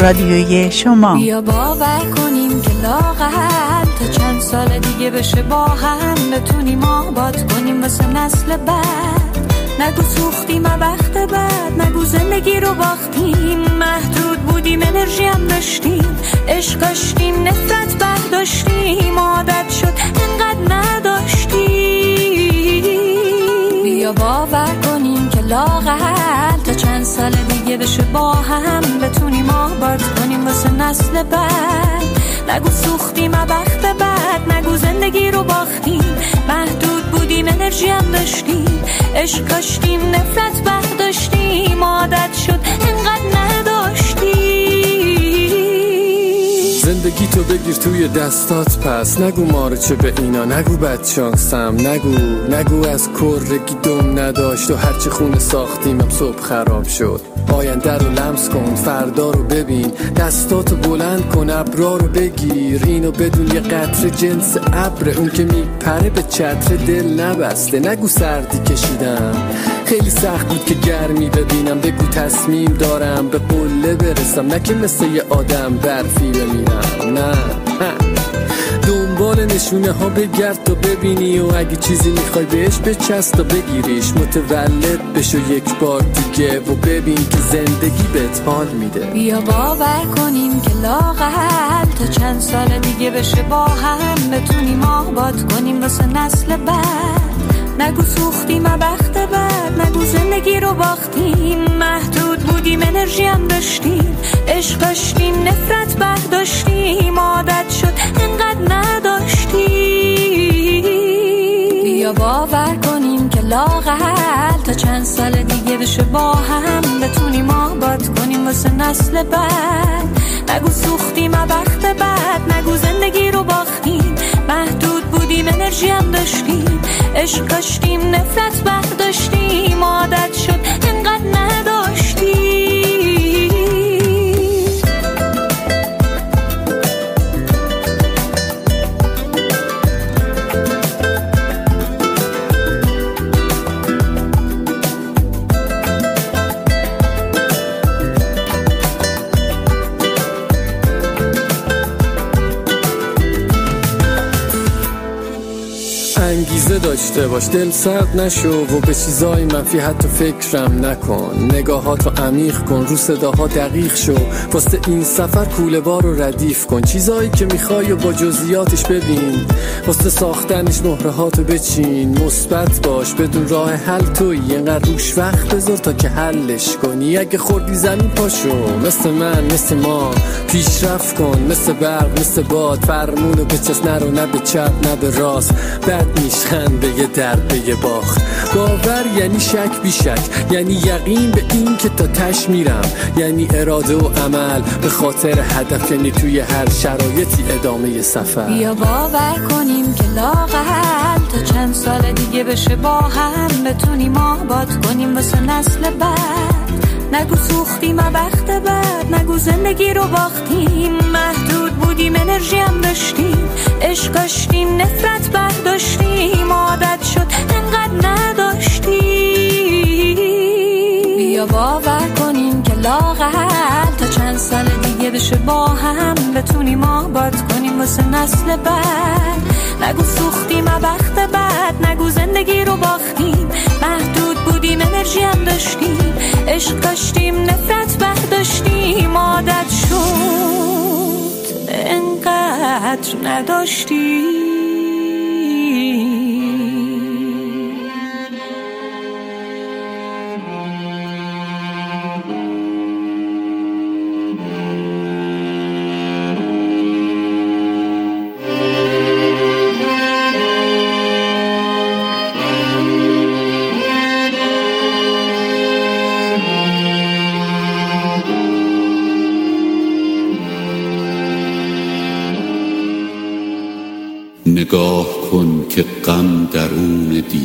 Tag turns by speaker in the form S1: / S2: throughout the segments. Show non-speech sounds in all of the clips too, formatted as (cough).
S1: رادیوی شما.
S2: بیا باور کنیم که لاغل تا چند سال دیگه بشه با هم. بتونیم آباد کنیم واسه نسل بعد. نگو سوختیم وقت بعد نگو زندگی رو باختیم. محدود بودیم انرژی هم داشتیم. عشق داشتیم نفرت برداشتیم. عادت شد انقدر نداشتیم. بیا باور کنیم که لاغل تا چند سال دیگه بشه با هم. بتونیم آباد کنیم واسه نسل بعد. نگو سوختیم وقت بعد نگو زندگی رو باختیم. محدود بودیم انرژی هم داشتیم. عشق داشتیم نفرت برداشتیم عادت شد انقدر نداشتیم
S3: زندگی تو بگیر توی دستات پس. نگو ماره چه به اینا نگو بد شانسم نگو نگو از کرگی دم نداشت و هرچی خونه ساختیمم صبح خراب شد. آینده رو لمس کن فردا رو ببین. دستاتو بلند کن ابرا رو بگیر. اینو بدون یه قطر جنس ابر. اون که میپره به چتر دل نبسته. نگو سردی کشیدم. خیلی سخت بود که گرمی ببینم. بگو تصمیم دارم به قله برسم. نه که مثل یه آدم برفی بمیرم نه. نشونه ها بگرد تا ببینی و اگه چیزی می‌خوای بهش بچست تا بگیریش. متولد بشو یک بار دیگه و ببین که زندگی بهت حال میده.
S2: بیا باور کنیم که لاغل تا چند سال دیگه بشه با هم. بتونیم آباد کنیم واسه نسل بعد. نگو سوختیم وقت بعد. نگو زندگی رو باختیم. محدود بودیم انرژی هم داشتیم عشق داشتیم نفرت برداشتیم عادت شد انقدر نداشتیم. بیا باور کنیم که لاغل تا چند سال دیگه بشه با هم بتونیم آباد کنیم واسه نسل بعد. نگو سوختیم وقت بعد نگو زندگی رو باختیم. محدود بودیم انرژی هم داشتیم. عشق داشتیم نفرت برداشتیم. عادت شد انقدر نداشتیم.
S3: داشته باش دل سرد نشو و به چیزای منفی حتی فکرم نکن. نگاهاتو عمیق کن رو صداها دقیق شو. واسه این سفر کوله بار ردیف کن. چیزایی که می‌خوای و با جزئیاتش ببین. واسه ساختنش مهرهاتو بچین. مثبت باش بدون راه حل توی. اینقدر روش وقت بذار تا که حلش کنی. اگه خوردی زمین پاشو مثل من مثل ما. پیشرفت کن مثل برق مثل باد. فرمونو به چست نرو نه به چپ نه به راست. بد میشخند به یه درد به یه باخ باور یعنی شک بی شک یعنی یقین به این که تا تش میرم. یعنی اراده و عمل به خاطر هدف یعنی توی هر شرایطی ادامه سفر.
S2: بیا باور کنیم که لاغل تا چند سال دیگه بشه با هم بتونیم آباد کنیم واسه نسل بعد. نگو سوختیم وقت بعد نگو زندگی رو باختیم. محدود بودیم انرژی هم داشتیم. عشق داشتیم نفرت برداشتیم. عادت شد انقدر نداشتیم. بیا باور کنیم که لاغل تا چند سال دیگه بشه با هم. بتونیم آباد کنیم واسه نسل بعد. نگو سوختیم وقت بعد نگو زندگی رو باختیم. محدود بودیم انرژی هم داشتیم عشق داشتیم نفرت برداشتیم عادت شد. انقدر نداشتیم.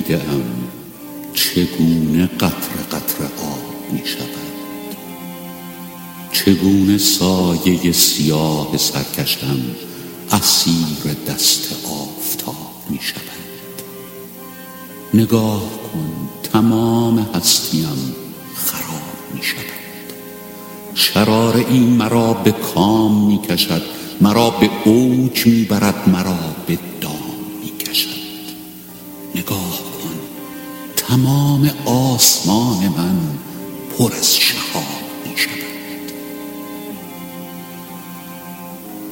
S4: دیده
S5: چگونه قطر قطر آب می شود چگونه سایه سیاه سرکشتم اسیر دست آفتاب می شود نگاه کن تمام هستیم خراب می شود شرار این مرا به کام می کشد مرا به اوج می برد مرا به تمام آسمان من پر از شهاب می شود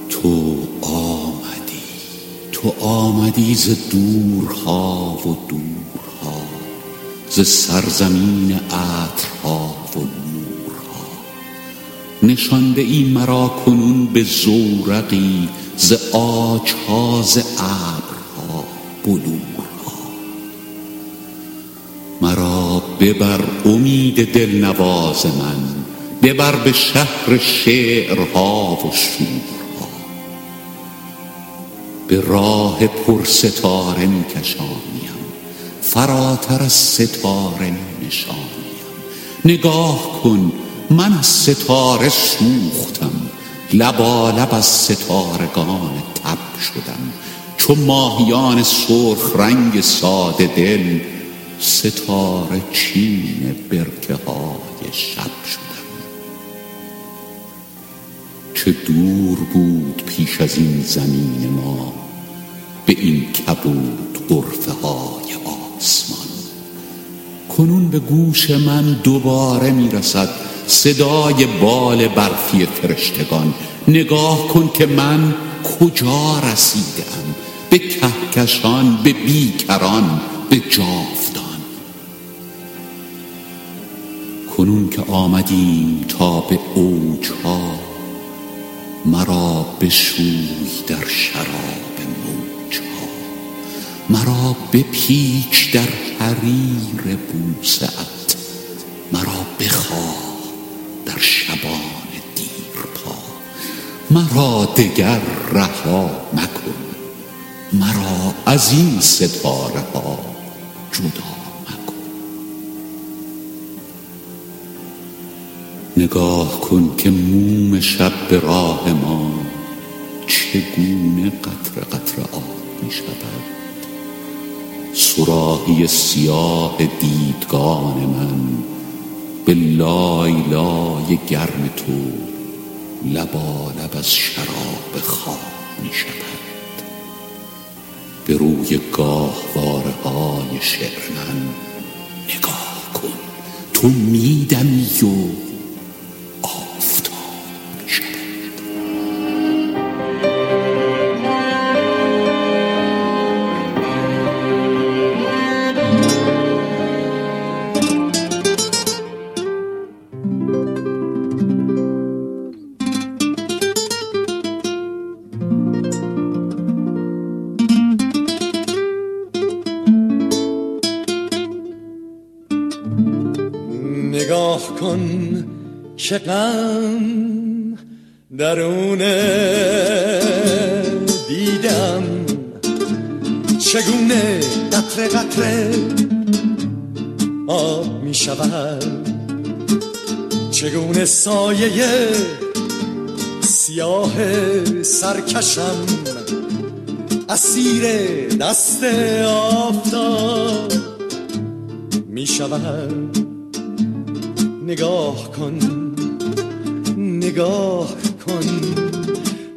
S5: تو آمدی. تو آمدی ز دورها و دورها ز سرزمین عطرها و نورها. نشانده ای مرا کنون به زورقی ز آجها ز ابرها بلورها ببر امید دلنواز من ببر به شهر شعرها و شورها به راه پرستاره می کشانیم فراتر از ستاره نشانیم. نگاه کن من از ستاره سوختم لبالب از ستارگان تب شدم. چو ماهیان سرخ رنگ ساده دل ستاره چین برکه های شب شدم. چه دور بود پیش از این زمین ما به این کبود غرفه های آسمان. کنون به گوش من دوباره می‌رسد صدای بال برفی فرشتگان. نگاه کن که من کجا رسیدم؟ به کهکشان به بیکران به جاودان. کنون که آمدیم تا به اوجها مرا بشوی در شراب موجها مرا بپیچ در حریر بوسعت مرا بخواه در شبان دیرپا مرا دگر رها مکن مرا از این ستاره ها جدا نگاه کن که موم شب به راه ما چگونه قطر قطر آب می شود. سراهی سیاه دیدگان من به لای لای گرم تو لبالب از شراب خواب می شود. به روی گاهواره های شعر من نگاه کن. تو میدمی و
S4: غم درون دیدم. چگونه قطره قطره آب می شود چگونه سایه سیاه سرکشم اسیر دست آفتاب می شود نگاه کن. نگاه کن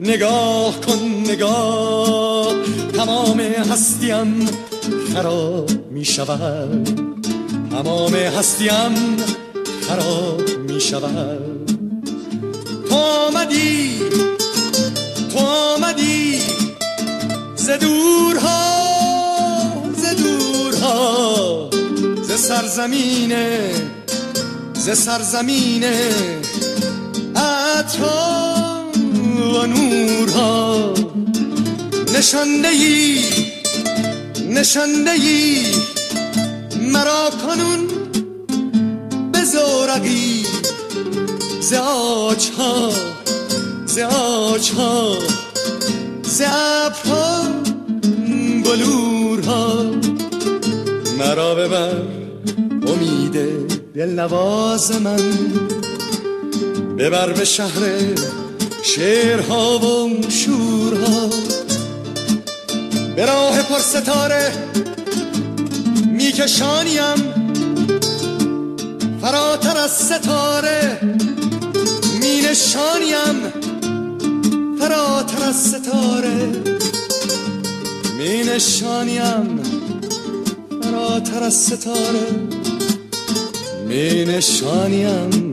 S4: نگاه کن نگاه. تمام هستیم خراب می شود. تمام هستیم خراب می شود. تو آمدی تو آمدی. ز دورها ز دورها. ز سرزمین ز سرزمین عطا و نورها. نشنده ای نشنده ای مرا کنون به زورقی. ز آجها ز آجها. ز ابرها بلورها مرا ببر دل نواز من. ببر به شهر شعرها و شورها. به راه پر ستاره میکشانیم. فراتر از ستاره مینشانیم. فراتر از ستاره مینشانیم. فراتر از ستاره مینشانیم.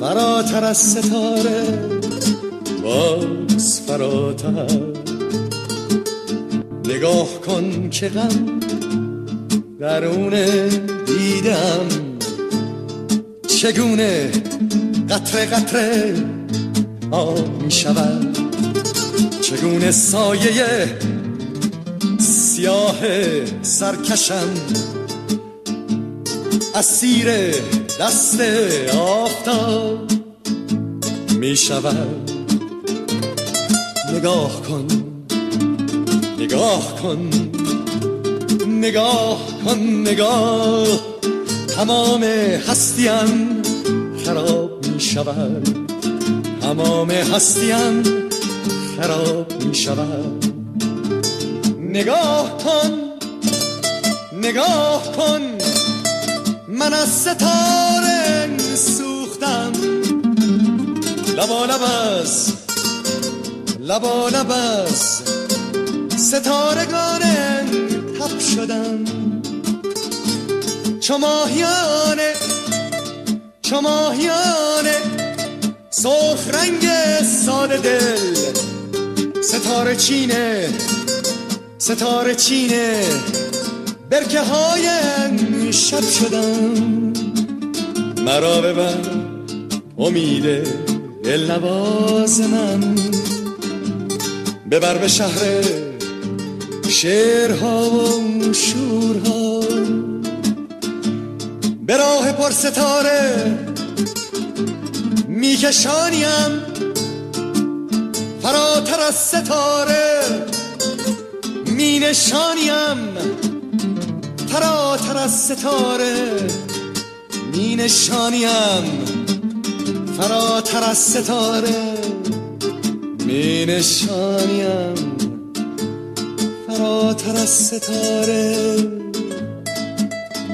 S4: فراتر از ستاره باز فراتر. نگاه کن که غم درون دیدم. چگونه قطره قطره آب می شود؟ چگونه سایه سیاه سرکشم؟ اسیر دست آفتاب می شود. نگاه کن نگاه کن نگاه کن نگاه. تمام هستیم خراب می شود. تمام هستیم خراب می شود. نگاه کن نگاه کن. من از ستاره سوختم. لبا لب از لبا لب از ستارگان تب شدم. چو ماهیانه چو ماهیانه سرخ رنگ ساده دل. ستاره چینه ستاره چینه. برکه های شب شدم. مرا ببر امید دل نواز من. ببر به شهر شعرها و شورها. به راه پر ستاره میکشانیم. فراتر از ستاره مینشانیم. فراتر از ستاره مینشانیم. فراتر از ستاره مینشانیم. فراتر از ستاره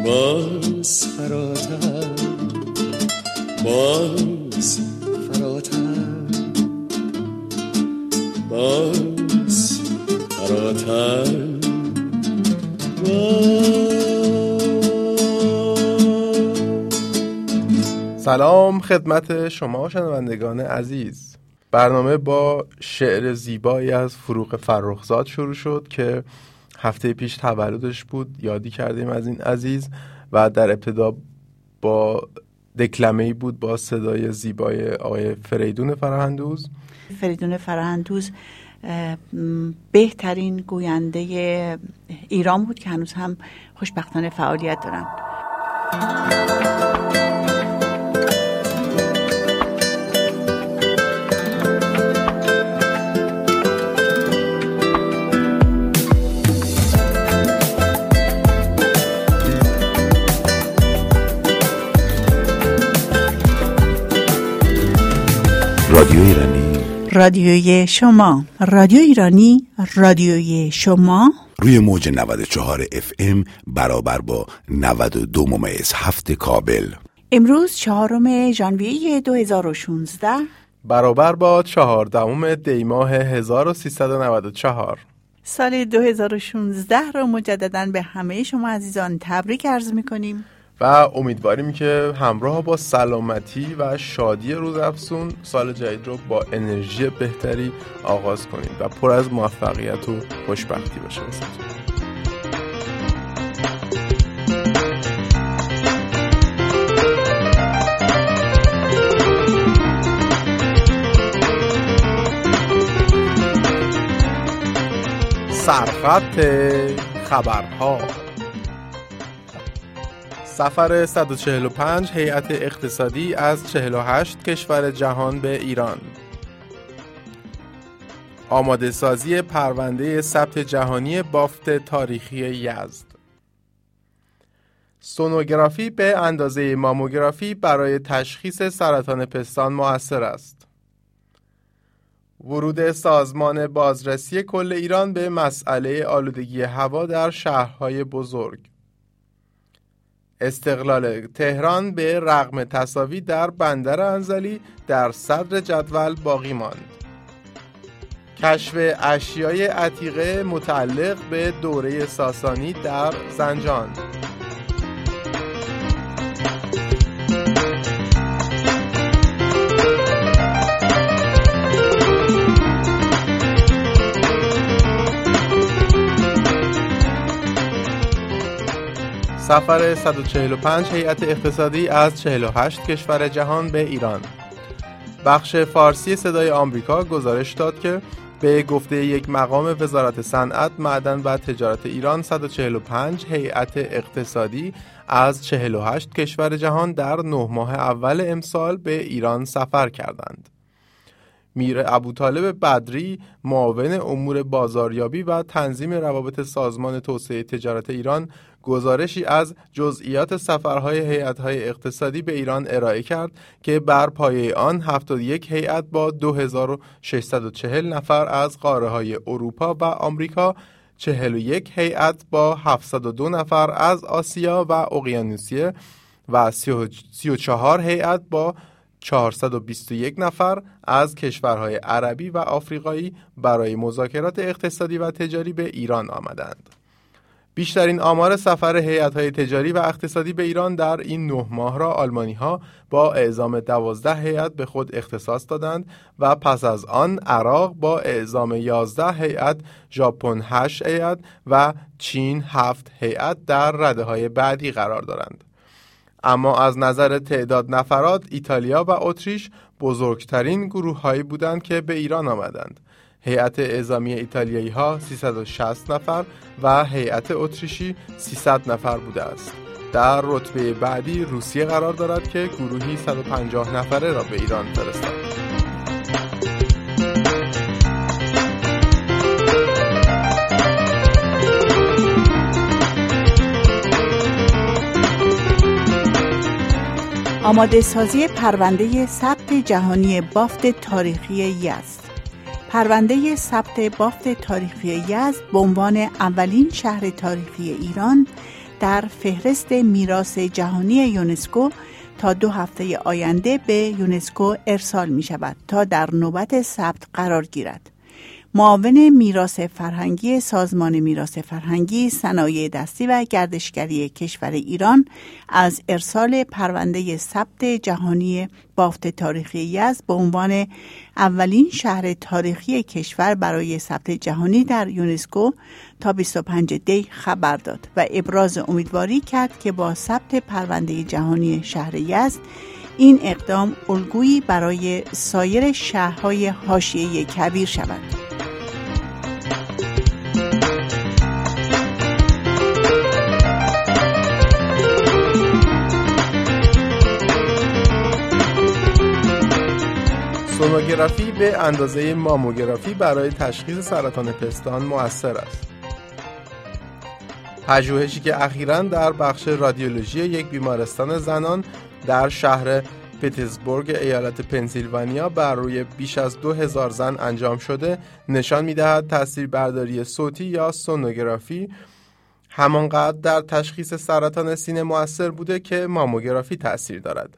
S4: باز فراتر. باز فراتر. باز فراتر.
S6: سلام خدمت شما شنوندگان عزیز. برنامه با شعر زیبایی از فروغ فرخزاد شروع شد که هفته پیش تولدش بود یادی کردیم از این عزیز و در ابتدا با دکلمه بود با صدای زیبای آقای فریدون فرهندوز.
S1: فریدون فرهندوز بهترین گوینده ایران بود که هنوز هم خوشبختانه فعالیت دارن.
S5: رادیو ایرانی.
S1: رادیوی شما. رادیو ایرانی رادیوی شما.
S5: روی موج 94 اف ام برابر با 92 ممیز هفت کابل.
S1: امروز چهارم ژانویه 2016
S6: برابر با چهاردهم دیماه 1394
S1: سال 2016 رو مجددا به همه شما عزیزان تبریک عرض می‌کنیم.
S6: و امیدواریم که همراه با سلامتی و شادی روز افسون سال جدید رو با انرژی بهتری آغاز کنیم و پر از موفقیت و خوشبختی باشه واسهتون. سرخط خبرها سفر 145 هیئت اقتصادی از 48 کشور جهان به ایران. آماده سازی پرونده ثبت جهانی بافت تاریخی یزد. سونوگرافی به اندازه ماموگرافی برای تشخیص سرطان پستان مؤثر است. ورود سازمان بازرسی کل ایران به مسئله آلودگی هوا در شهرهای بزرگ. استقلال تهران به رغم تصاوی در بندر انزلی در صدر جدول باقی ماند. کشف اشیای عتیقه متعلق به دوره ساسانی در زنجان سفر 145 هیئت اقتصادی از 48 کشور جهان به ایران بخش فارسی صدای آمریکا گزارش داد که به گفته یک مقام وزارت صنعت، معدن و تجارت ایران 145 هیئت اقتصادی از 48 کشور جهان در نه ماه اول امسال به ایران سفر کردند. میر ابوطالب بدری معاون امور بازاریابی و تنظیم روابط سازمان توسعه تجارت ایران گزارشی از جزئیات سفرهای هیئت‌های اقتصادی به ایران ارائه کرد که بر پایه آن 71 هیئت با 2640 نفر از قاره‌های اروپا و آمریکا 41 هیئت با 702 نفر از آسیا و اقیانوسیه و 34 هیئت با 421 نفر از کشورهای عربی و آفریقایی برای مذاکرات اقتصادی و تجاری به ایران آمدند. بیشترین آمار سفر هیئت‌های تجاری و اقتصادی به ایران در این نه ماه را آلمانی ها با اعزام دوازده هیئت به خود اختصاص دادند و پس از آن عراق با اعزام 11 هیئت، ژاپن 8 هیئت و چین 7 هیئت در رده های بعدی قرار دارند. اما از نظر تعداد نفرات ایتالیا و اتریش بزرگترین گروه هایی بودند که به ایران آمدند. هیئت اعزامی ایتالیایی ها 360 نفر و هیئت اتریشی 300 نفر بوده است. در رتبه بعدی روسیه قرار دارد که گروهی 150 نفره را به ایران فرستاد.
S1: آماده سازی پرونده ثبت جهانی بافت تاریخی یزد پرونده ثبت بافت تاریخی یزد به عنوان اولین شهر تاریخی ایران در فهرست میراث جهانی یونسکو تا دو هفته آینده به یونسکو ارسال می شود تا در نوبت ثبت قرار گیرد. معاون میراث فرهنگی سازمان میراث فرهنگی صنایع دستی و گردشگری کشور ایران از ارسال پرونده ثبت جهانی بافت تاریخی یزد به عنوان اولین شهر تاریخی کشور برای ثبت جهانی در یونسکو تا 25 دی خبر داد و ابراز امیدواری کرد که با ثبت پرونده جهانی شهر یزد این اقدام الگویی برای سایر شهرهای حاشیه کبیر شود.
S6: سونوگرافی به اندازه ماموگرافی برای تشخیص سرطان پستان مؤثر است. پژوهشی که اخیرا در بخش رادیولوژی یک بیمارستان زنان در شهر پتزبورگ ایالت پنسیلوانیا بر روی بیش از دو هزار زن انجام شده نشان می‌دهد تاثیر برداری صوتی یا سونوگرافی همانقدر در تشخیص سرطان سینه مؤثر بوده که ماموگرافی تاثیر دارد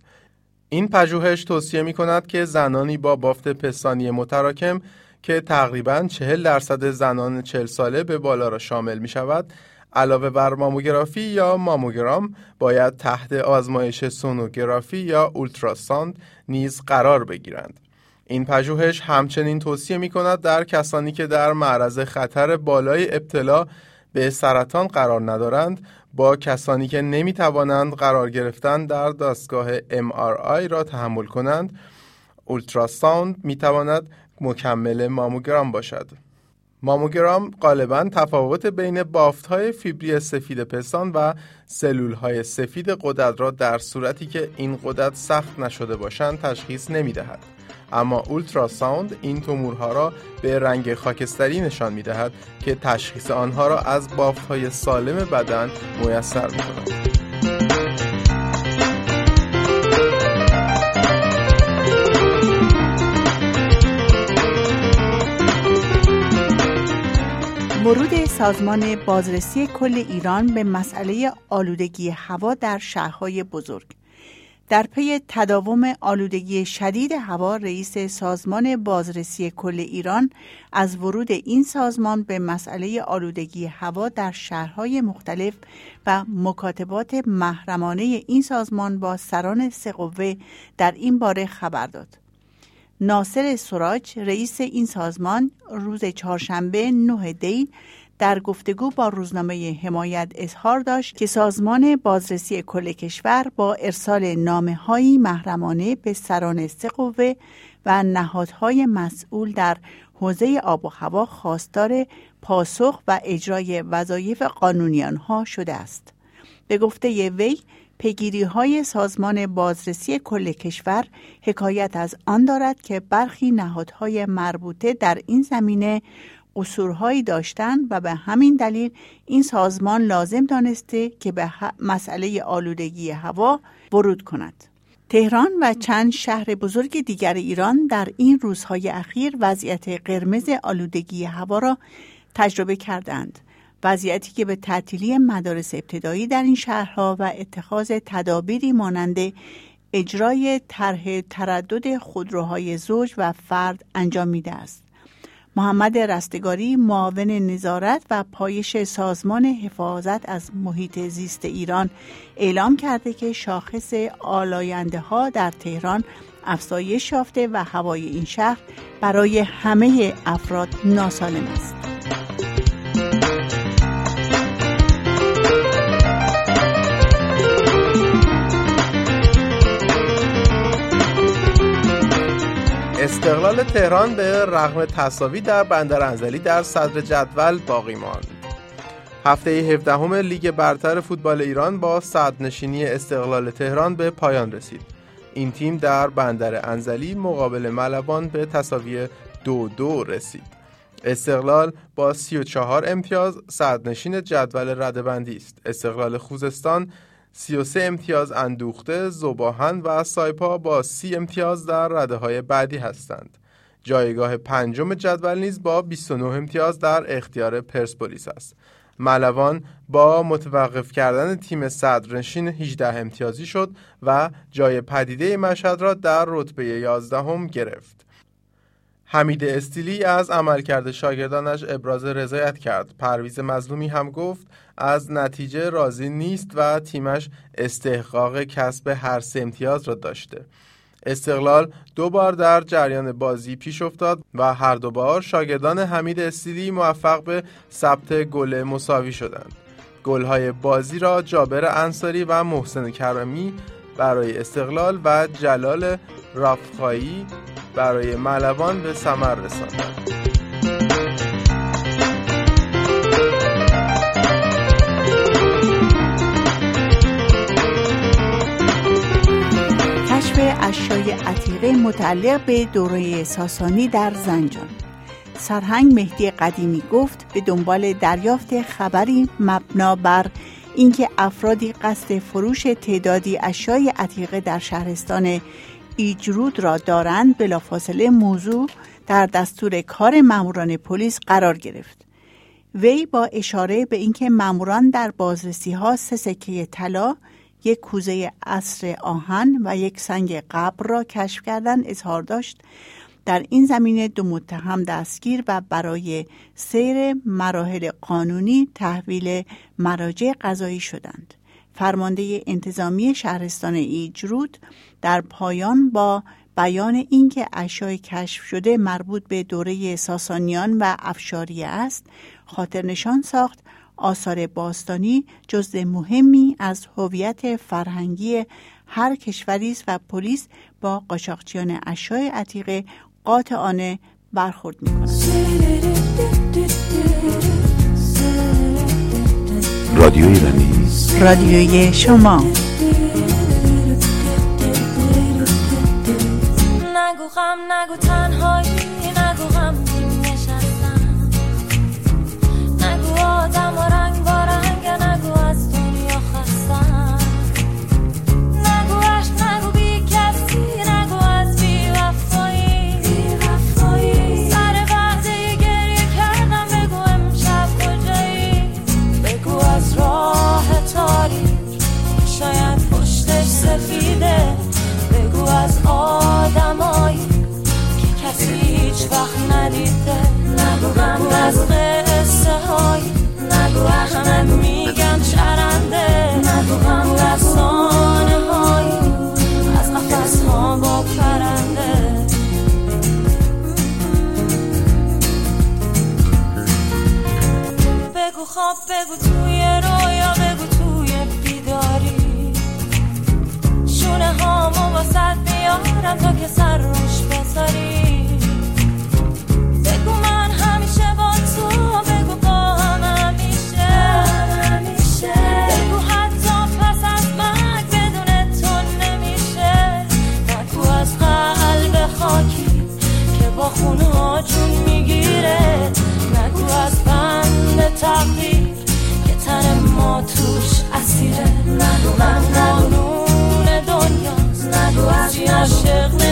S6: این پژوهش توصیه می کند که زنانی با بافت پستانی متراکم که تقریبا 40 درصد زنان 40 ساله به بالا را شامل می شود علاوه بر ماموگرافی یا ماموگرام باید تحت آزمایش سونوگرافی یا اولتراساند نیز قرار بگیرند. این پژوهش همچنین توصیه می کند در کسانی که در معرض خطر بالای ابتلا به سرطان قرار ندارند با کسانی که نمی توانند قرار گرفتن در دستگاه MRI را تحمل کنند اولتراساوند می تواند مکمل ماموگرام باشد ماموگرام غالبا تفاوت بین بافت های فیبری سفید پستان و سلول های سفید قدرت را در صورتی که این قدرت سخت نشده باشند تشخیص نمی دهد. اما اولتراساوند این تومورها را به رنگ خاکستری نشان می دهد که تشخیص آنها را از بافت های سالم بدن میسر می کند.
S1: ورود سازمان بازرسی کل ایران به مسئله آلودگی هوا در شهرهای بزرگ در پی تداوم آلودگی شدید هوا رئیس سازمان بازرسی کل ایران از ورود این سازمان به مسئله آلودگی هوا در شهرهای مختلف و مکاتبات محرمانه این سازمان با سران سقوه در این باره خبر داد. ناصر سراج رئیس این سازمان روز چهارشنبه 9 دی در گفتگو با روزنامه حمایت اظهار داشت که سازمان بازرسی کل کشور با ارسال نامه های محرمانه به سران سقوه و نهادهای مسئول در حوزه آب و هوا خواستار پاسخ و اجرای وظایف قانونیان ها شده است. به گفته وی پیگیری های سازمان بازرسی کل کشور حکایت از آن دارد که برخی نهادهای مربوطه در این زمینه قصورهایی داشتند و به همین دلیل این سازمان لازم دانسته که به مسئله آلودگی هوا ورود کند. تهران و چند شهر بزرگ دیگر ایران در این روزهای اخیر وضعیت قرمز آلودگی هوا را تجربه کردند. وضعیتی که به تعطیلی مدارس ابتدایی در این شهرها و اتخاذ تدابیری مانند اجرای طرح تردد خودروهای زوج و فرد انجام میده است. محمد رستگاری معاون نظارت و پایش سازمان حفاظت از محیط زیست ایران اعلام کرده که شاخص آلاینده ها در تهران افزایش یافته و هوای این شهر برای همه افراد ناسالم است.
S6: استقلال تهران به رغم تصاوی در بندر انزلی در صدر جدول باقی ماند. هفته 17 لیگ برتر فوتبال ایران با صدرنشینی استقلال تهران به پایان رسید. این تیم در بندر انزلی مقابل ملبان به تصاوی دو دو رسید. استقلال با 34 امتیاز صدرنشین جدول ردبندی است. استقلال خوزستان 33 امتیاز اندوخته، زباهن و سایپا با 30 امتیاز در رده های بعدی هستند. جایگاه پنجم جدول نیز با 29 امتیاز در اختیار پرسپولیس است. ملوان با متوقف کردن تیم صدرنشین 18 امتیازی شد و جای پدیده مشهد را در رتبه 11 هم گرفت. حمید استیلی از عملکرد شاگردانش ابراز رضایت کرد. پرویز مظلومی هم گفت از نتیجه راضی نیست و تیمش استحقاق کسب هر سه امتیاز را داشته. استقلال دو بار در جریان بازی پیش افتاد و هر دو بار شاگردان حمید استیلی موفق به ثبت گل مساوی شدند. گل‌های بازی را جابر انصاری و محسن کرمی برای استقلال و جلال رافخایی برای ملوان به ثمر رساندند.
S1: کشف اشیای عتیقه متعلق به دوره ساسانی در زنجان سرهنگ مهدی قدیمی گفت به دنبال دریافت خبری مبنا بر اینکه افرادی قصد فروش تعدادی اشیای عتیقه در شهرستان ایجرود را دارند بلافاصله موضوع در دستور کار ماموران پلیس قرار گرفت وی با اشاره به اینکه ماموران در بازرسی ها سه سکه طلا یک کوزه اصر آهن و یک سنگ قبر را کشف کردن اظهار داشت در این زمینه دو متهم دستگیر و برای سیر مراحل قانونی تحویل مراجع قضایی شدند. فرمانده انتظامی شهرستان ایجرود در پایان با بیان اینکه اشیای کشف شده مربوط به دوره ساسانیان و افشاریه است خاطر نشان ساخت آثار باستانی جزء مهمی از هویت فرهنگی هر کشوری است و پلیس با قاچاقچیان اشیای عتیقه قاطعانه برخورد می‌کند.
S5: رادیو ایرانی
S1: رادیوی شما.
S2: نگو غم نگو تنهایی از قصه های نگو همه میگن چرنده. نگو هم دستانه های از قفص ها با پرنده. بگو خواب بگو توی رویا بگو توی بیداری. شونه هامو واسد بیارم تا که سر روش خونه ها جون می‌گیره. نگو از بند تقدیر که تن ما توش اسیره. نگو من قانون دنیاست نگو از عاشق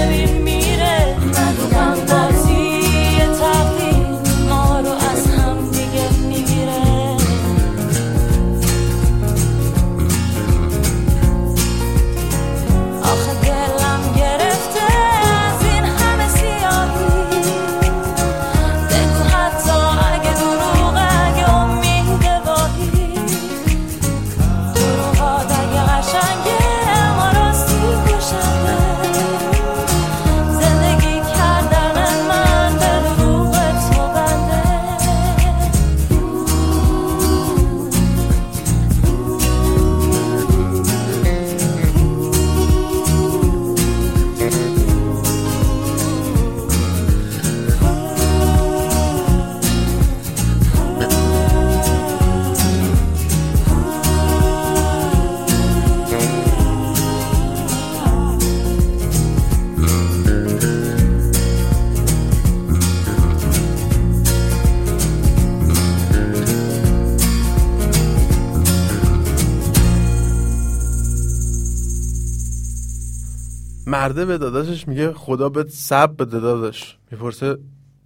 S6: مرده به داداشش میگه خدا بهت صبر بده داداش. می‌پرسه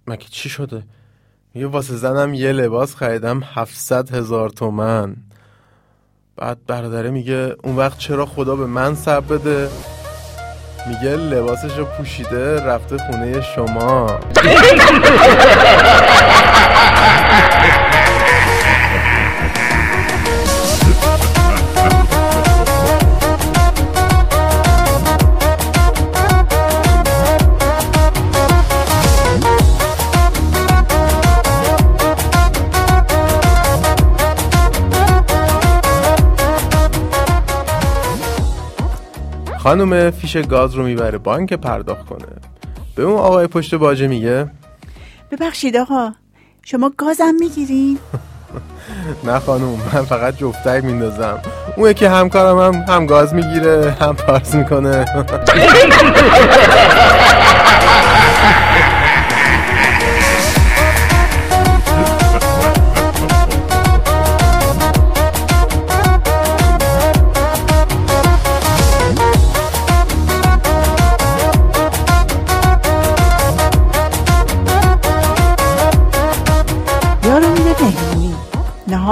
S6: مگه چی شده؟ میگه واسه زنم یه لباس خریدم 700 هزار تومن. بعد برادره میگه اون وقت چرا خدا به من صبر بده؟ میگه لباسش رو پوشیده رفته خونه شما. (laughs) خانم فیش گاز رو می‌بره بانک پرداخت کنه. به اون آقای پشت باجه میگه
S1: ببخشید آقا شما گازم می‌گیرین؟ (laughs)
S6: نه خانم من فقط جفتک میندازم. اون یکی همکارم هم هم گاز می‌گیره هم پارس می‌کنه. (laughs)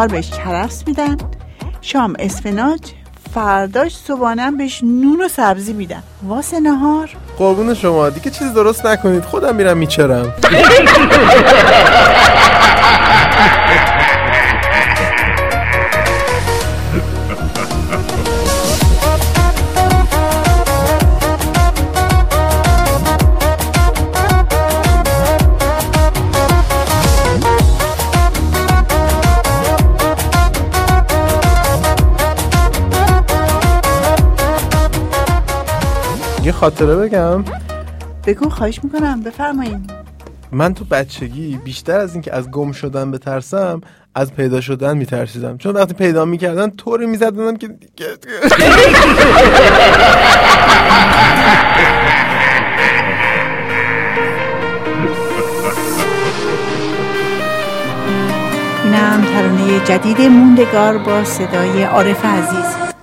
S1: نهار بهش کرفس میدن. شام اسفناج فرداش صبحانم بهش نون و سبزی میدن. واسه نهار.
S6: قربون شما دیگه چیز درست نکنید. خودم میرم میچرم. (laughs) خاطره بگم.
S1: بگو خواهش می‌کنم بفرمایید
S6: من تو بچگی بیشتر از اینکه از گم شدن بترسم از پیدا شدن میترسیدم. چون وقتی پیدا می‌کردن طوری میزدنم که
S1: اینم ترانه جدید موندگار با صدای عارف عزیز.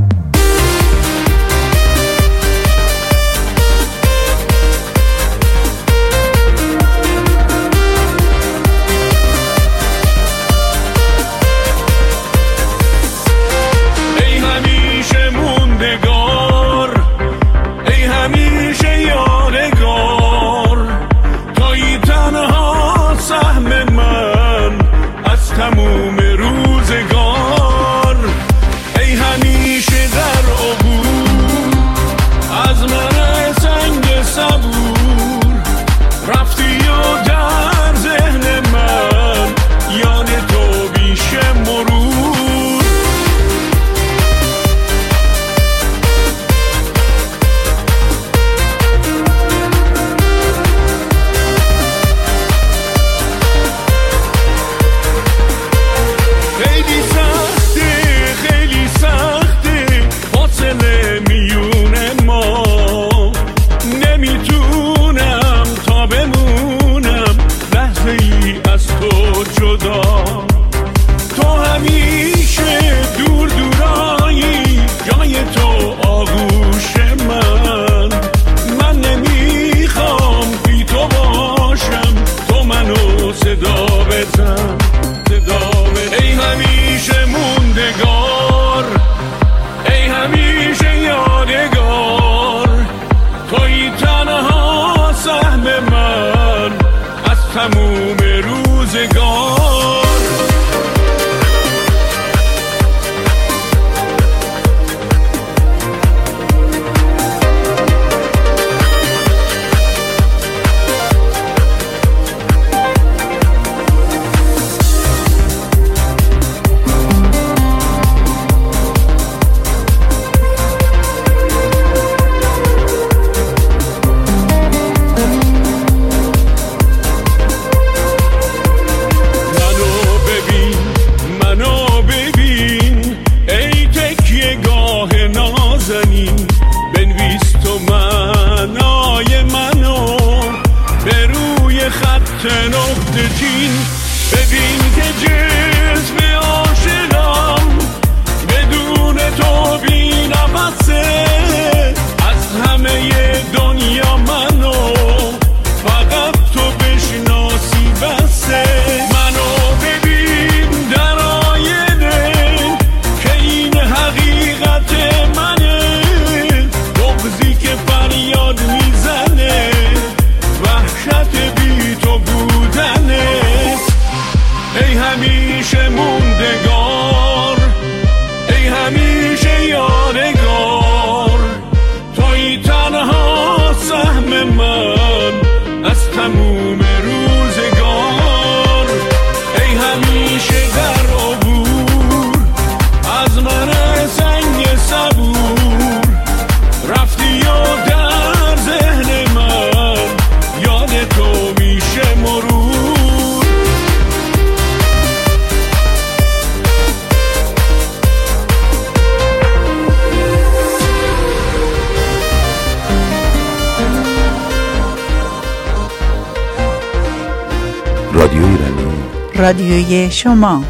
S1: رادیوی شما.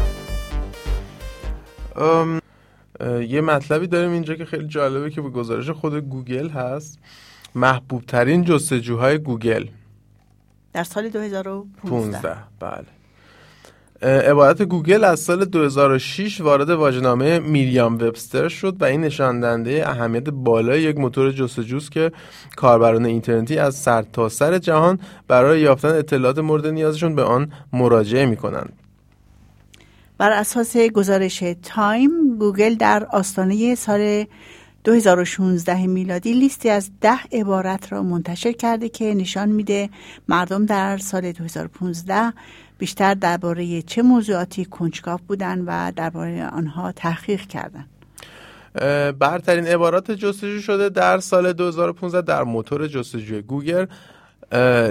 S6: ام، یه مطلبی داریم اینجا که خیلی جالبه که به گزارش خود گوگل هست. محبوب ترین جستجوهای گوگل.
S1: در سال 2015
S6: 15 بله. عبارت گوگل از سال 2006 وارد واژه‌نامه میریام وبستر شد و این نشان دهنده اهمیت بالای یک موتور جستجوست که کاربران اینترنتی از سرتاسر سر جهان برای یافتن اطلاعات مورد نیازشون به آن مراجعه می‌کنند.
S1: بر اساس گزارش تایم گوگل در آستانه سال 2016 میلادی لیستی از ده عبارت را منتشر کرده که نشان میده مردم در سال 2015 بیشتر درباره چه موضوعاتی کنجکاو بودند و درباره آنها تحقیق کردند.
S6: اه، برترین عبارات جستجو شده در سال 2015 در موتور جستجوی گوگل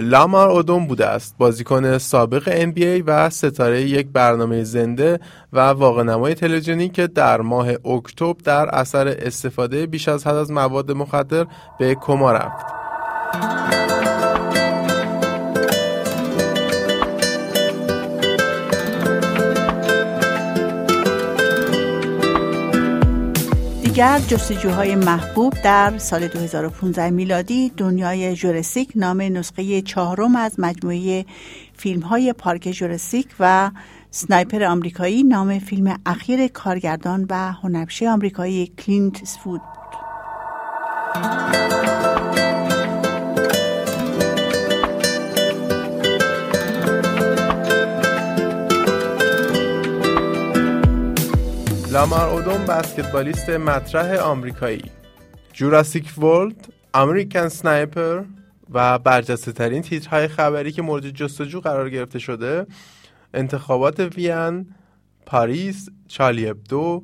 S6: لامار اودوم بوده است بازیکن سابق NBA و ستاره یک برنامه زنده و واقعنمای تلویزیونی که در ماه اکتبر در اثر استفاده بیش از حد از مواد مخدر به کما رفت
S1: دیگر جستجوهای محبوب در سال 2015 میلادی دنیای جورسیک نام نسخه چهارم از مجموعه فیلم های پارک جوراسیک و سنایپر آمریکایی نام فیلم اخیر کارگردان و هنرپیشه آمریکایی کلینت ایستوود بود.
S6: لامار اودوم بسکتبالیست مطرح آمریکایی. Jurassic World American Sniper و برجسته ترین تیترهای خبری که مورد جستجو قرار گرفته شده انتخابات وین پاریس چارلی ابدو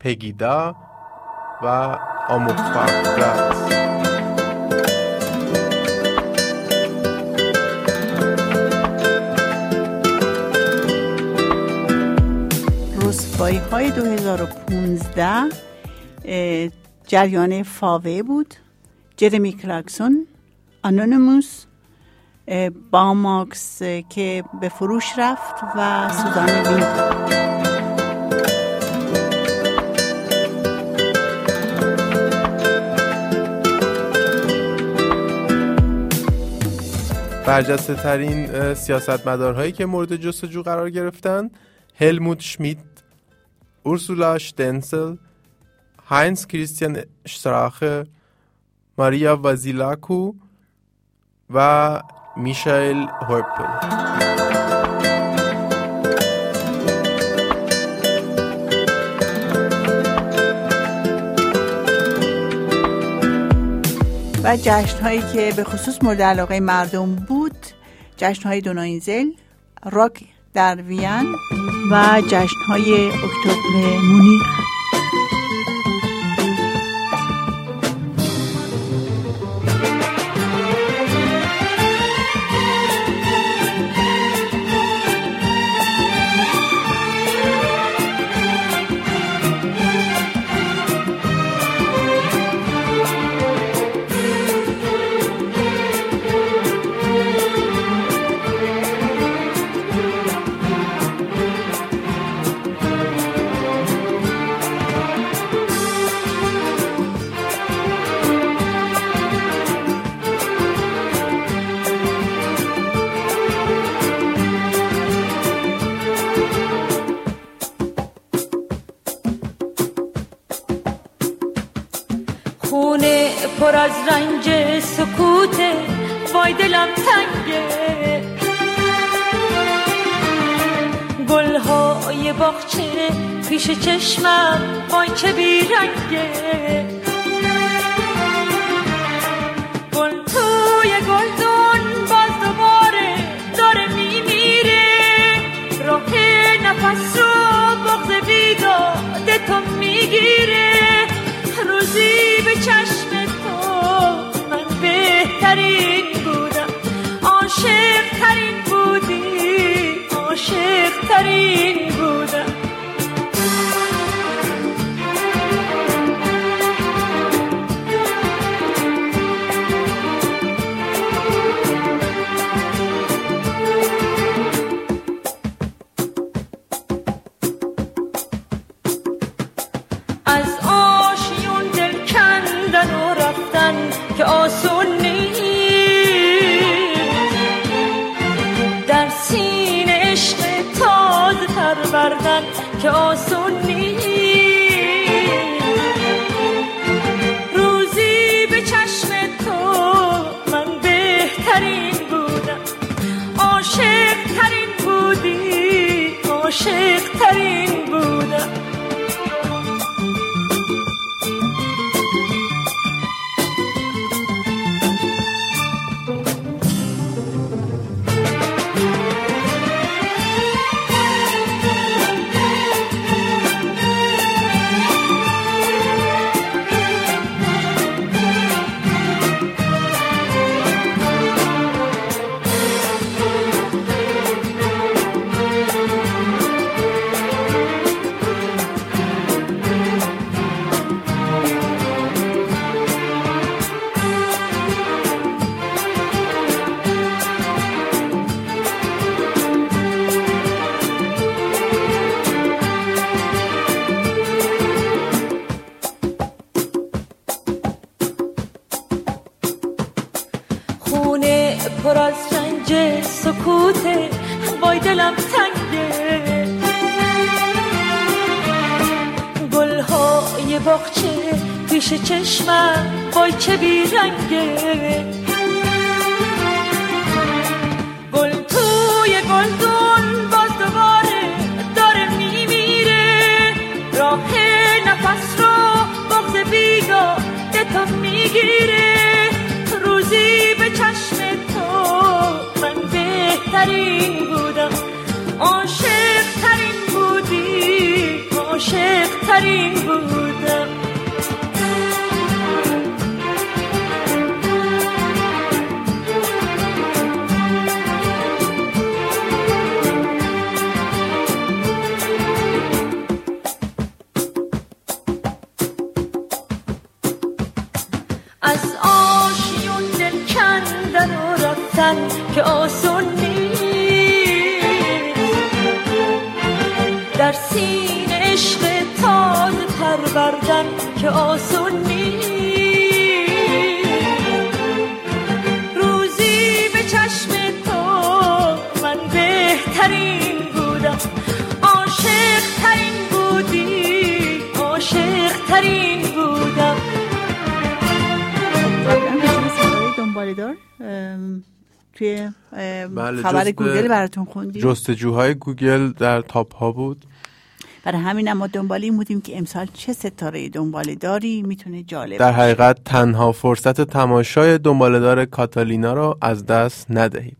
S6: پگیدا و آموفاقرات
S1: رسوایی های 2015 اه، جریان فاوه بود. جرمی کلاکسون اه، باماکس که به فروش رفت و سوزان وینگ
S6: برجسته ترین سیاستمدارهایی که مورد جستجو قرار گرفتن هلموت شمیت اورسولا شتنسل هاینز کریستیان شتراخه ماریا وازیلاکو و میشایل هورپل
S1: و جشن هایی که به خصوص مورد علاقه مردم بود جشن های دوناینزل راک در وین و جشن های اکتبر مونیخ.
S2: 是。می‌گیره روزی به چشم تو من بهترین بودم. عاشق ترین بودی عاشق بودم
S6: بله،
S1: خبر گوگل براتون خوندیم
S6: جستجوهای گوگل در top ها بود
S1: برای همین ما دنبال این بودیم که امسال چه ستاره دنباله داری می‌تونه جالب
S6: در. حقیقت تنها فرصت تماشای دنبالهدار کاتالینا را از دست ندهید.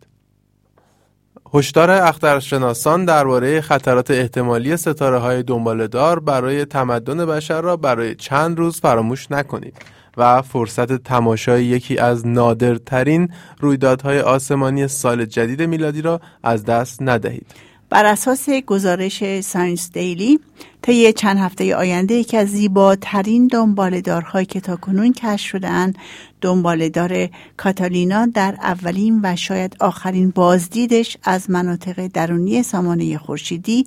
S6: هشدار اخترشناسان درباره خطرات احتمالی ستاره های دنبالهدار برای تمدن بشر را برای چند روز فراموش نکنید و فرصت تماشای یکی از نادرترین رویدادهای آسمانی سال جدید میلادی را از دست ندهید.
S1: بر اساس گزارش ساینس دیلی طی چند هفته آینده یکی از زیباترین دنباله‌دارهایی که تاکنون کشف شدهاند دنباله‌دار کاتالینا در اولین و شاید آخرین بازدیدش از مناطق درونی سامانه خورشیدی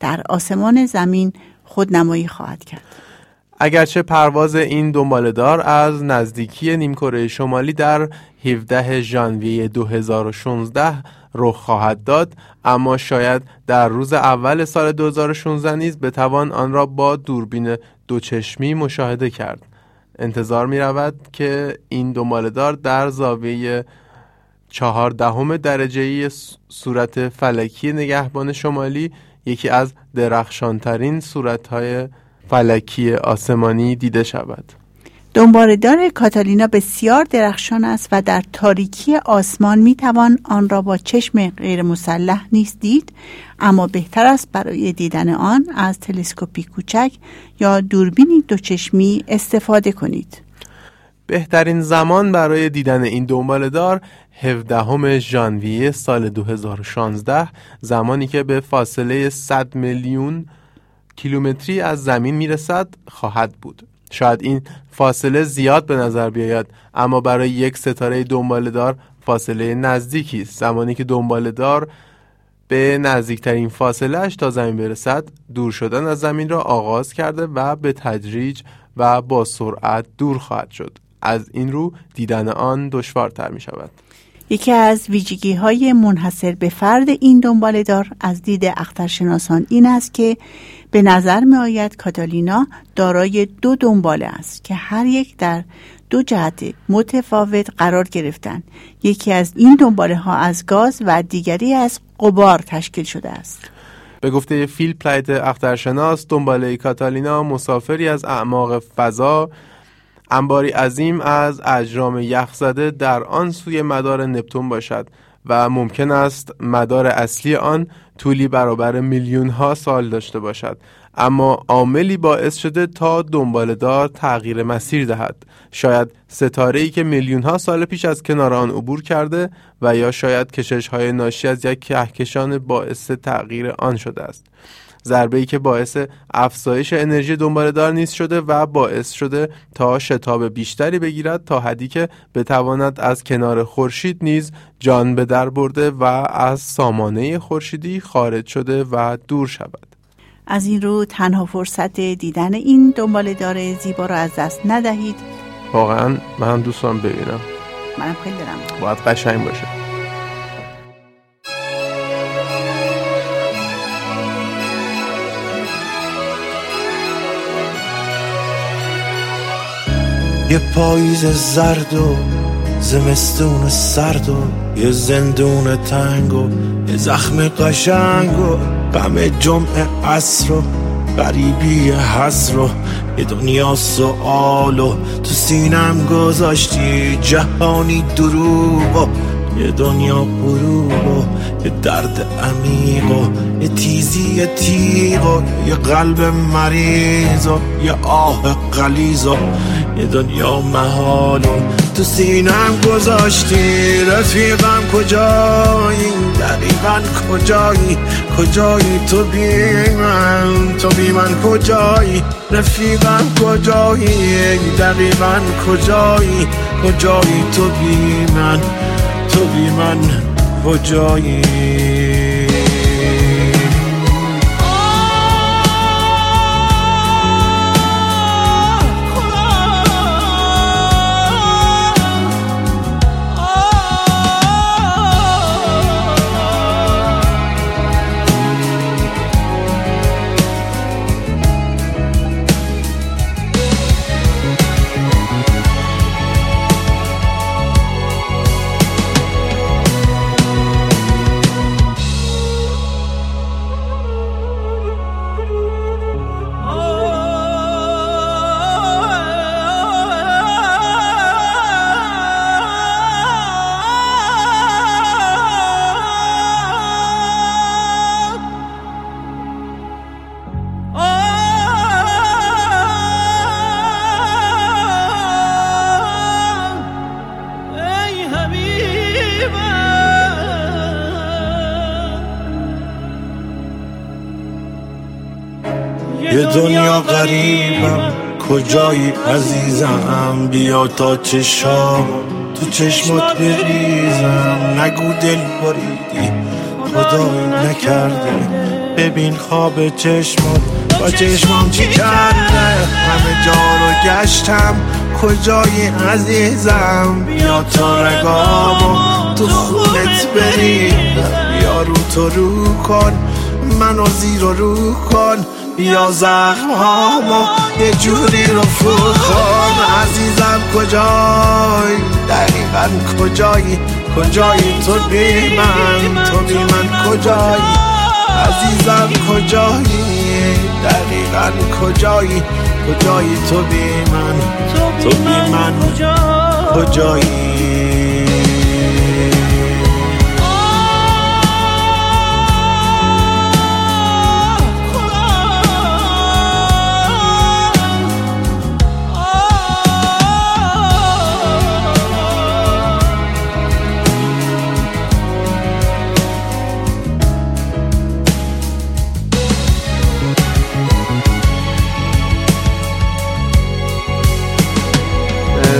S1: در آسمان زمین خودنمایی خواهد کرد.
S6: اگرچه پرواز این دنبالهدار از نزدیکی نیمکره شمالی در 17 ژانویه 2016 رخ خواهد داد اما شاید در روز اول سال 2016 نیز بتوان آن را با دوربین دوچشمی مشاهده کرد. انتظار می رود که این دنبالهدار در زاویه چهاردهم درجه صورت فلکی نگهبان شمالی یکی از درخشانترین صورتهای فلکی آسمانی دیده شود.
S1: دنباله‌دار کاتالینا بسیار درخشان است و در تاریکی آسمان می‌توان آن را با چشم غیر مسلح نیست دید اما بهتر است برای دیدن آن از تلسکوپی کوچک یا دوربینی دوچشمی استفاده کنید.
S6: بهترین زمان برای دیدن این دنبالهدار 17 ژانویه سال 2016 زمانی که به فاصله 100 میلیون کیلومتری از زمین می‌رسد خواهد بود. شاید این فاصله زیاد به نظر بیاید اما برای یک ستاره دنبالهدار فاصله نزدیکی است. زمانی که دنبالهدار به نزدیکترین فاصله اش تا زمین برسد دور شدن از زمین را آغاز کرده و به تدریج و با سرعت دور خواهد شد. از این رو دیدن آن دشوارتر می شود
S1: یکی از ویژگی های منحصر به فرد این دنبالهدار از دید اخترشناسان این است که به نظر می آید کاتالینا دارای دو دنباله است که هر یک در دو جهت متفاوت قرار گرفتن یکی از این دنباله ها از گاز و دیگری از غبار تشکیل شده است.
S6: به گفته فیل پلایت اخترشناس دنباله کاتالینا مسافری از اعماق فضا انباری عظیم از اجرام یخزده در آن سوی مدار نپتون باشد و ممکن است مدار اصلی آن طولی برابر میلیون ها سال داشته باشد. اما عاملی باعث شده تا دنبالهدار تغییر مسیر دهد. شاید ستاره ای که میلیون ها سال پیش از کنار آن عبور کرده و یا شاید کشش های ناشی از یک کهکشان باعث تغییر آن شده است. ضربه ای که باعث افزایش انرژی دنبالهدار نیز شده و باعث شده تا شتاب بیشتری بگیرد تا حدی که بتواند از کنار خورشید نیز جان به در برده و از سامانه خورشیدی خارج شده و دور شود.
S1: از این رو تنها فرصت دیدن این دنبالهدار زیبا را از دست ندهید.
S6: واقعا من دوستان ببینم.
S1: منم خیلی دارم
S6: باید قشنگ باشه.
S7: یه پاییز زرد و زمستون سرد و یه زندون تنگ و یه زخم قشنگ و غم جمعه عصر و غریبی حسر و یه دنیا سوال و تو سینم گذاشتی جهانی دروغ و یه دنیا غروب و یه درد عمیق و یه تیزی تیغ و یه قلب مریض و یه آه قلیز و یه دنیا محال و تو سینم گذاشتی رفیقم کجایی؟ دقیقا کجایی؟ کجایی تو بی من؟ تو بی من کجایی؟ رفیقم کجایی؟ دقیقا کجایی؟ کجایی تو بی من؟ تو بی من کجایی؟ کجایی عزیزم؟ بیا تا چشام. تو چشمات بریزم. نگو دل بریدی. خدایی نکرده. ببین خواب چشمات. با چشمام چی کرده؟ همه جا رو گشتم. کجایی عزیزم؟ بیا تا رگامو تو خونت بریدم بیا رو تو رو کن. منو زیر رو کن. بیا زخم هامو یه جوری رو کن. عزیزم کجایی دقیقا کجایی؟ کجایی تو بی من؟ تو بی من کجایی؟ عزیزم کجایی؟ دقیقا کجایی؟ کجایی تو بی من؟ تو بی من کجایی؟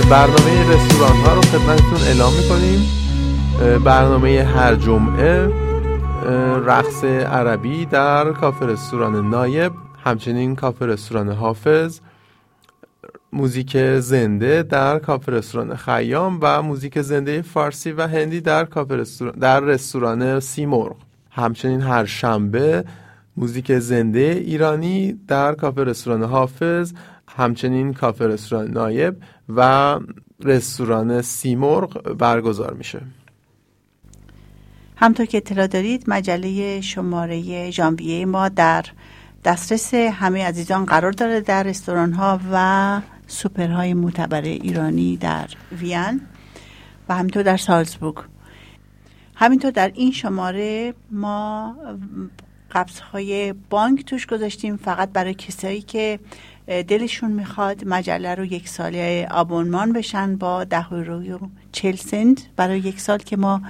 S6: برنامه رستوران ها رو خدمتتون اعلام می‌کنیم. برنامه هر جمعه رقص عربی در کافه رستوران نایب همچنین کافه رستوران حافظ موزیک زنده در کافه رستوران خیام و موزیک زنده فارسی و هندی در کافه رستوران در رستوران سیمرغ. همچنین هر شنبه موزیک زنده ایرانی در کافه رستوران حافظ همچنین کافه رستوران نایب و رستوران سیمرغ برگزار میشه.
S1: همطور که اطلاع دارید مجله شماره ژانویه ما در دسترس همه عزیزان قرار داره در رستوران ها و سوپرهای معتبر ایرانی در وین و همینطور در سالزبورگ. همینطور در این شماره ما قبض های بانک توش گذاشتیم فقط برای کسایی که دلشون می‌خواد مجله رو یک ساله آبونمان بشن با ده یورو و چل سنت برای یک سال که ما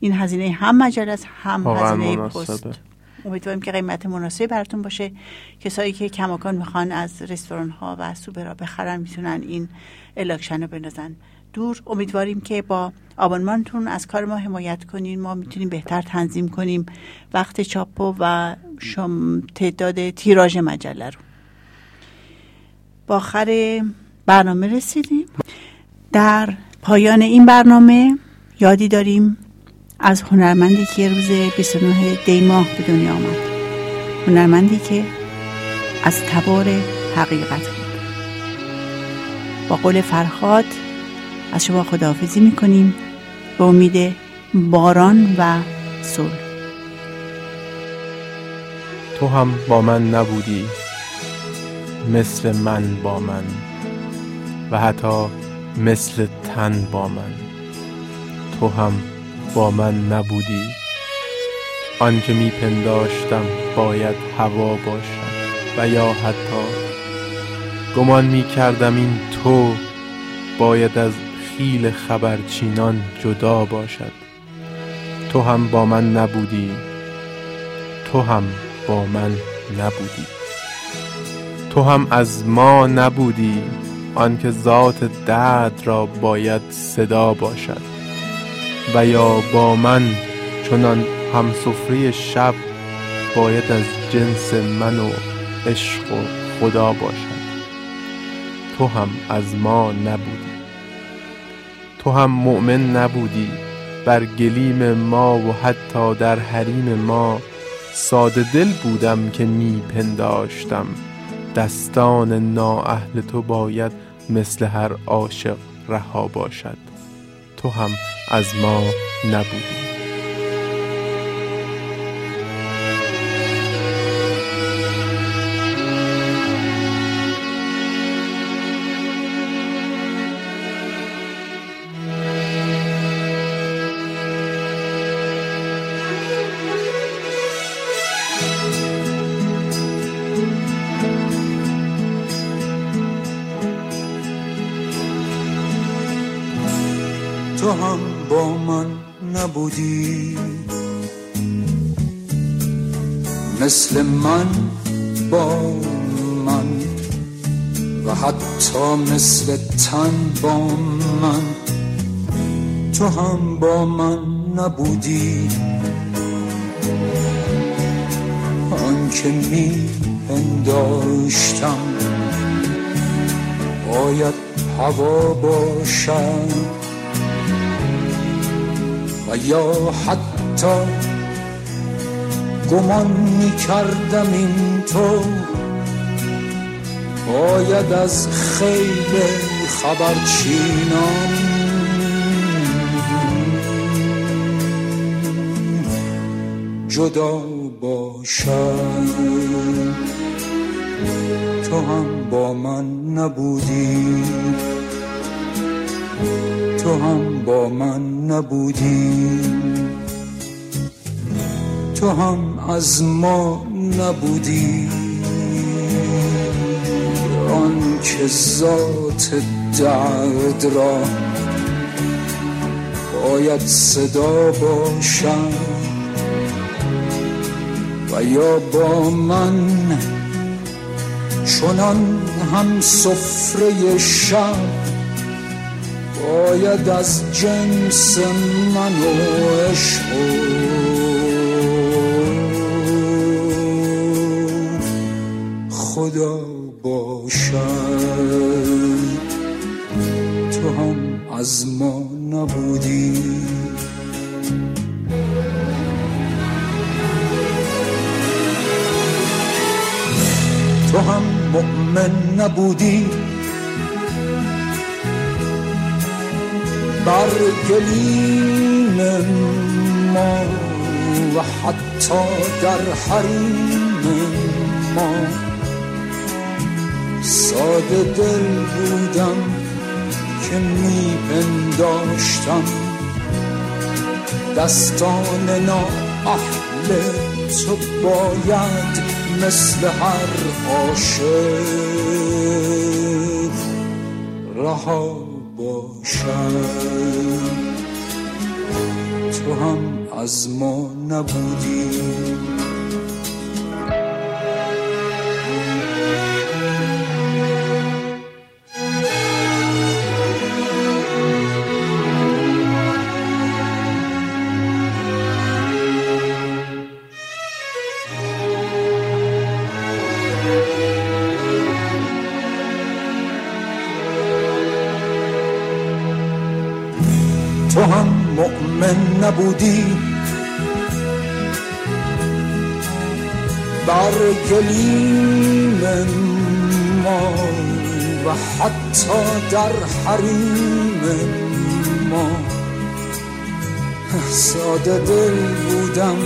S1: این هزینه هم مجله است هم هزینه پست. امیدواریم که قیمت مناسبی براتون باشه. کسایی که کماکان می‌خوان از رستوران ها و سوپرا بخرن می‌تونن این الاکشن رو بندازن دور. امیدواریم که با آبانمانتون از کار ما حمایت کنین. ما می‌تونیم بهتر تنظیم کنیم وقت چاپ و شم تعداد تیراژ مجله رو. با آخر برنامه رسیدیم. در پایان این برنامه یادی داریم از هنرمندی که روز 29 دی ماه به دنیا آمد. هنرمندی که از تبار حقیقت بود. با قول فرخات از شما خداحافظی می‌کنیم. به امید باران و صلح.
S6: تو هم با من نبودی. مثل من با من و حتی مثل تن با من. تو هم با من نبودی. آنکه میپنداشتم باید هوا باشد و یا حتی گمان می‌کردم این تو باید از خیل خبرچینان جدا باشد. تو هم با من نبودی. تو هم با من نبودی. تو هم از ما نبودی آنکه ذات درد را باید صدا باشد. و یا با من چنان هم سفره شب باید از جنس من و عشق و خدا باشد. تو هم از ما نبودی. تو هم مؤمن نبودی. بر گلیم ما و حتی در حریم ما ساده دل بودم که می پنداشتم. دستان نااهل تو باید مثل هر عاشق رها باشد. تو هم از ما نبودی.
S8: مثل من با من و حتی مثل تن با من. تو هم با من نبودی. آنکه می پنداشتم باید هوا باشد و یا حتی گمان می کردم این تو. باید از خیل خبرچینان جدا باشد تو هم با من نبودی. تو هم با من نبودی. تو هم از ما نبودی. آن که ذات درد را باید صدا باشم و یا با من چنان هم سفره شب باید از جنس من و عشق خدا باشد تو هم از ما نبودی. تو هم مؤمن نبودی. بر گلیم ما و حتی در حریم ما. ساده دل بودم که می پنداشتم دستان نا اهل تو باید مثل هر عاشق رها باشم. تو هم از ما نبودی. بر گلیم ما. و حتی در حریم ما ساده دل بودم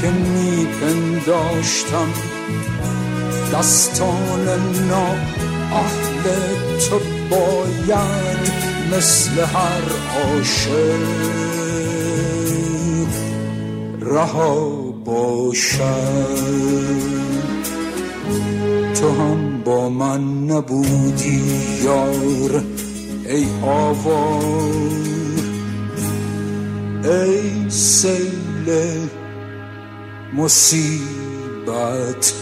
S8: که میپنداشتم. دستان نا اهل تو باید مثل هر عاشق. رها باشد. تو هم با من نبودی یار ای آوار. ای سیل مصیبت.